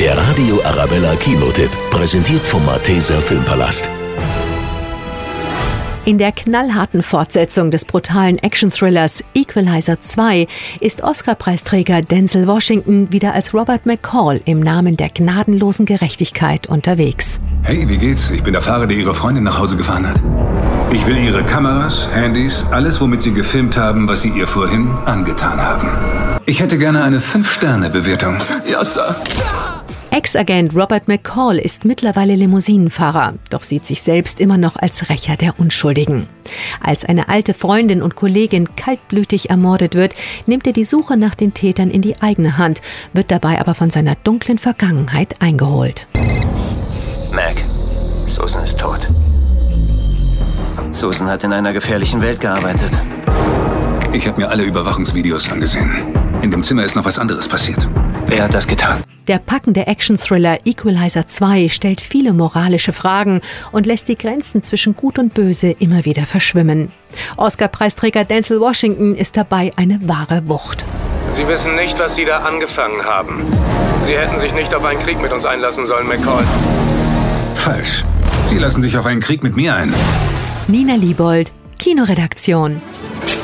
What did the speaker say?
Der Radio Arabella Kinotipp, präsentiert vom Malteser Filmpalast. In der knallharten Fortsetzung des brutalen Action-Thrillers Equalizer 2 ist Oscar-Preisträger Denzel Washington wieder als Robert McCall im Namen der gnadenlosen Gerechtigkeit unterwegs. Hey, wie geht's? Ich bin der Fahrer, der Ihre Freundin nach Hause gefahren hat. Ich will Ihre Kameras, Handys, alles, womit Sie gefilmt haben, was Sie ihr vorhin angetan haben. Ich hätte gerne eine 5-Sterne-Bewertung. Ja, Sir. Ex-Agent Robert McCall ist mittlerweile Limousinenfahrer, doch sieht sich selbst immer noch als Rächer der Unschuldigen. Als eine alte Freundin und Kollegin kaltblütig ermordet wird, nimmt er die Suche nach den Tätern in die eigene Hand, wird dabei aber von seiner dunklen Vergangenheit eingeholt. Mac, Susan ist tot. Susan hat in einer gefährlichen Welt gearbeitet. Ich habe mir alle Überwachungsvideos angesehen. In dem Zimmer ist noch was anderes passiert. Wer hat das getan? Der packende Action-Thriller Equalizer 2 stellt viele moralische Fragen und lässt die Grenzen zwischen Gut und Böse immer wieder verschwimmen. Oscar-Preisträger Denzel Washington ist dabei eine wahre Wucht. Sie wissen nicht, was Sie da angefangen haben. Sie hätten sich nicht auf einen Krieg mit uns einlassen sollen, McCall. Falsch. Sie lassen sich auf einen Krieg mit mir ein. Nina Liebold, Kinoredaktion.